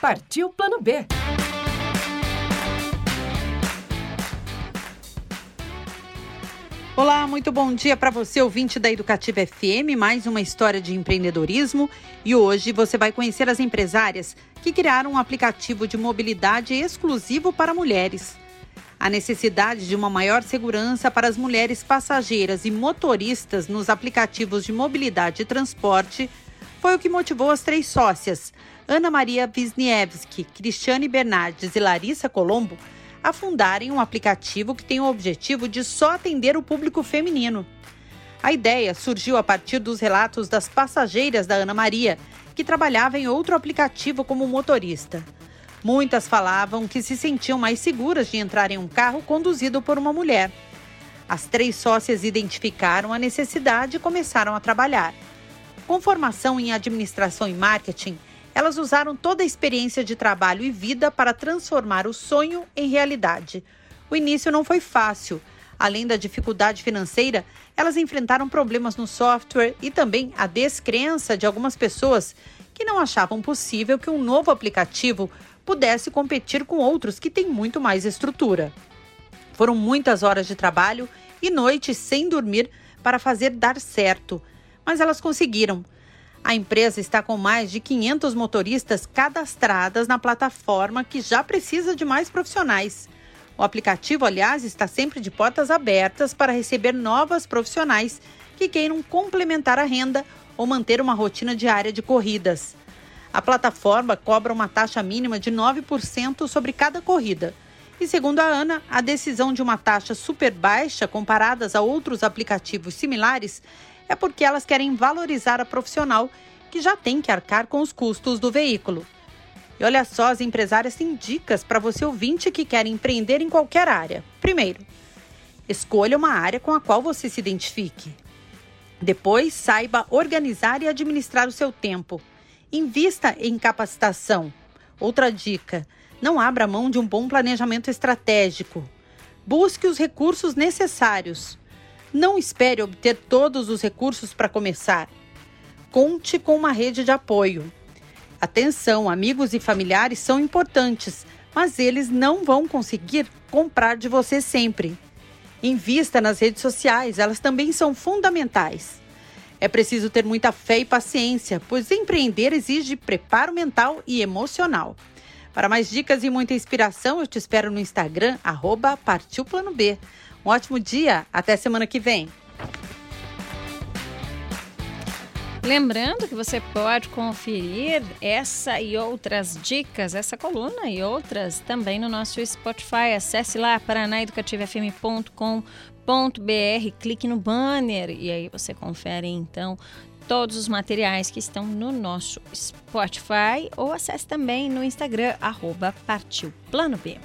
Partiu Plano B. Olá, muito bom dia para você, ouvinte da Educativa FM, mais uma história de empreendedorismo. E hoje você vai conhecer as empresárias que criaram um aplicativo de mobilidade exclusivo para mulheres. A necessidade de uma maior segurança para as mulheres passageiras e motoristas nos aplicativos de mobilidade e transporte foi o que motivou as três sócias, Ana Maria Wisniewski, Cristiane Bernardes e Larissa Colombo, a fundarem um aplicativo que tem o objetivo de só atender o público feminino. A ideia surgiu a partir dos relatos das passageiras da Ana Maria, que trabalhava em outro aplicativo como motorista. Muitas falavam que se sentiam mais seguras de entrar em um carro conduzido por uma mulher. As três sócias identificaram a necessidade e começaram a trabalhar. Com formação em administração e marketing, elas usaram toda a experiência de trabalho e vida para transformar o sonho em realidade. O início não foi fácil. Além da dificuldade financeira, elas enfrentaram problemas no software e também a descrença de algumas pessoas que não achavam possível que um novo aplicativo pudesse competir com outros que têm muito mais estrutura. Foram muitas horas de trabalho e noites sem dormir para fazer dar certo, mas elas conseguiram. A empresa está com mais de 500 motoristas cadastradas na plataforma que já precisa de mais profissionais. O aplicativo, aliás, está sempre de portas abertas para receber novas profissionais que queiram complementar a renda ou manter uma rotina diária de corridas. A plataforma cobra uma taxa mínima de 9% sobre cada corrida. E segundo a Ana, a decisão de uma taxa super baixa comparadas a outros aplicativos similares é porque elas querem valorizar a profissional que já tem que arcar com os custos do veículo. E olha só, as empresárias têm dicas para você ouvinte que quer empreender em qualquer área. Primeiro, escolha uma área com a qual você se identifique. Depois, saiba organizar e administrar o seu tempo. Invista em capacitação. Outra dica: não abra mão de um bom planejamento estratégico. Busque os recursos necessários. Não espere obter todos os recursos para começar. Conte com uma rede de apoio. Atenção, amigos e familiares são importantes, mas eles não vão conseguir comprar de você sempre. Invista nas redes sociais, elas também são fundamentais. É preciso ter muita fé e paciência, pois empreender exige preparo mental e emocional. Para mais dicas e muita inspiração, eu te espero no Instagram, arroba Partiu Plano B. Um ótimo dia, até semana que vem. Lembrando que você pode conferir essa e outras dicas, essa coluna e outras também no nosso Spotify. Acesse lá paranaeducativofm.com.br, clique no banner e aí você confere então todos os materiais que estão no nosso Spotify ou acesse também no Instagram, arroba Partiu Plano B.